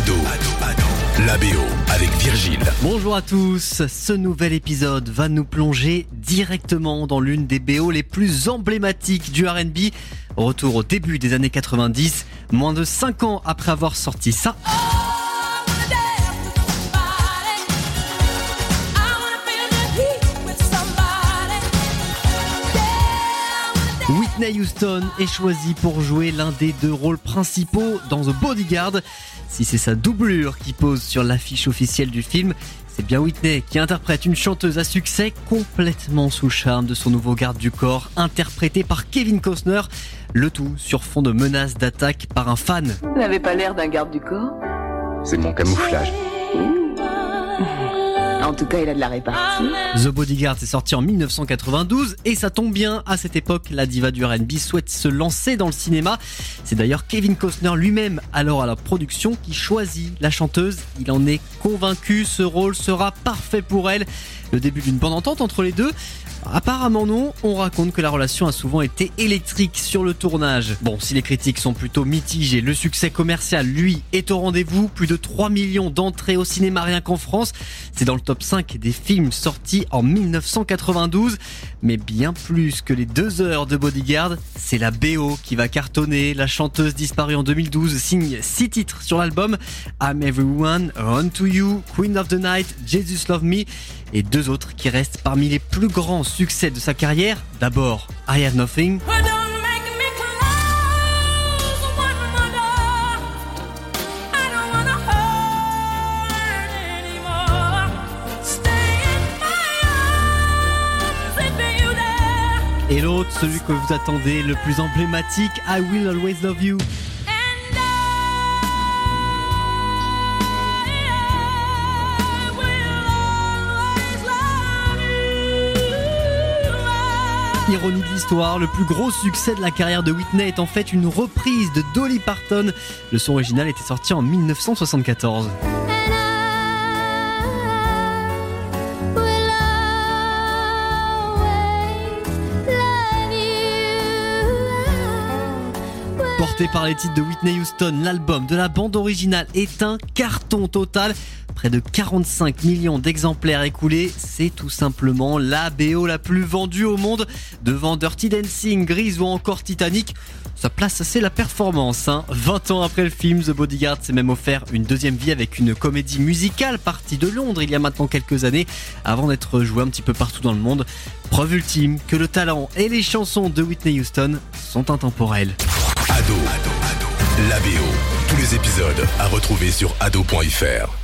Ado, la BO avec Virgile. Bonjour à tous, ce nouvel épisode va nous plonger directement dans l'une des BO les plus emblématiques du RB. Retour au début des années 90, moins de 5 ans après avoir sorti ça. Whitney Houston est choisie pour jouer l'un des deux rôles principaux dans The Bodyguard. Si c'est sa doublure qui pose sur l'affiche officielle du film, c'est bien Whitney qui interprète une chanteuse à succès complètement sous le charme de son nouveau garde du corps, interprété par Kevin Costner. Le tout sur fond de menaces d'attaque par un fan. Vous n'avez pas l'air d'un garde du corps? C'est mon camouflage. En tout cas, il a de la répartie. The Bodyguard est sorti en 1992 et ça tombe bien, à cette époque, la diva du R&B souhaite se lancer dans le cinéma. C'est d'ailleurs Kevin Costner lui-même, alors à la production, qui choisit la chanteuse. Il en est convaincu, ce rôle sera parfait pour elle. Le début d'une bonne entente entre les deux. Apparemment non, on raconte que la relation a souvent été électrique sur le tournage. Bon, si les critiques sont plutôt mitigées, le succès commercial, lui, est au rendez-vous. Plus de 3 millions d'entrées au cinéma rien qu'en France. C'est dans le top 5 des films sortis en 1992. Mais bien plus que les deux heures de Bodyguard, c'est la BO qui va cartonner. La chanteuse disparue en 2012 signe 6 titres sur l'album. I'm Everyone, Run to You, Queen of the Night, Jesus Love Me et deux autres qui restent parmi les plus grands succès de sa carrière. D'abord, I Have Nothing. Et l'autre, celui que vous attendez, le plus emblématique, I Will Always Love You. Ironie de l'histoire, le plus gros succès de la carrière de Whitney est en fait une reprise de Dolly Parton. Le son original était sorti en 1974. Porté par les titres de Whitney Houston, l'album de la bande originale est un carton total. Près de 45 millions d'exemplaires écoulés, c'est tout simplement la BO la plus vendue au monde, devant Dirty Dancing, Grease ou encore Titanic. Sa place, c'est la performance. Hein. 20 ans après le film, The Bodyguard s'est même offert une deuxième vie avec une comédie musicale partie de Londres il y a maintenant quelques années, avant d'être joué un petit peu partout dans le monde. Preuve ultime que le talent et les chansons de Whitney Houston sont intemporels. Ado, la BO. Tous les épisodes à retrouver sur ado.fr.